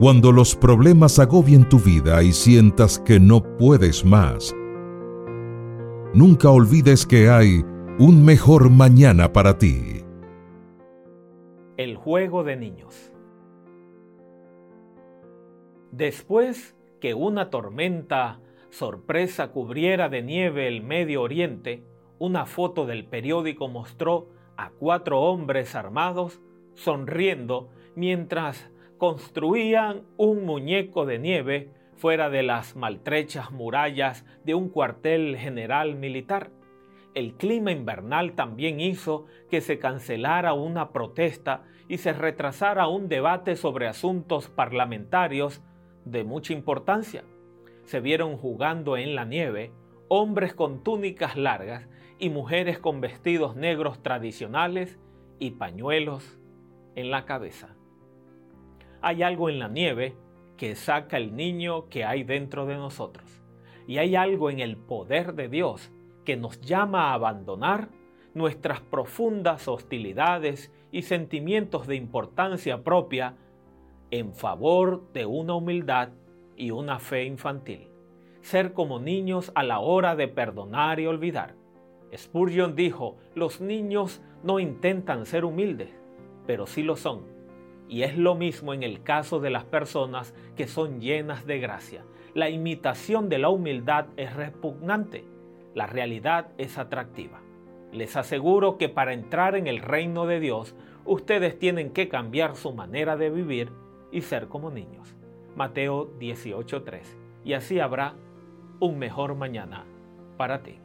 Cuando los problemas agobien tu vida y sientas que no puedes más, nunca olvides que hay un mejor mañana para ti. El juego de niños. Después que una tormenta sorpresa cubriera de nieve el Medio Oriente, una foto del periódico mostró a cuatro hombres armados sonriendo mientras construían un muñeco de nieve fuera de las maltrechas murallas de un cuartel general militar. El clima invernal también hizo que se cancelara una protesta y se retrasara un debate sobre asuntos parlamentarios de mucha importancia. Se vieron jugando en la nieve hombres con túnicas largas y mujeres con vestidos negros tradicionales y pañuelos en la cabeza hay algo en la nieve que saca el niño que hay dentro de nosotros. Y hay algo en el poder de Dios que nos llama a abandonar nuestras profundas hostilidades y sentimientos de importancia propia en favor de una humildad y una fe infantil. Ser como niños a la hora de perdonar y olvidar. Spurgeon dijo, los niños no intentan ser humildes, pero sí lo son y es lo mismo en el caso de las personas que son llenas de gracia. La imitación de la humildad es repugnante, la realidad es atractiva. Les aseguro que para entrar en el reino de Dios, ustedes tienen que cambiar su manera de vivir y ser como niños. Mateo 18:3. Y así habrá un mejor mañana para ti.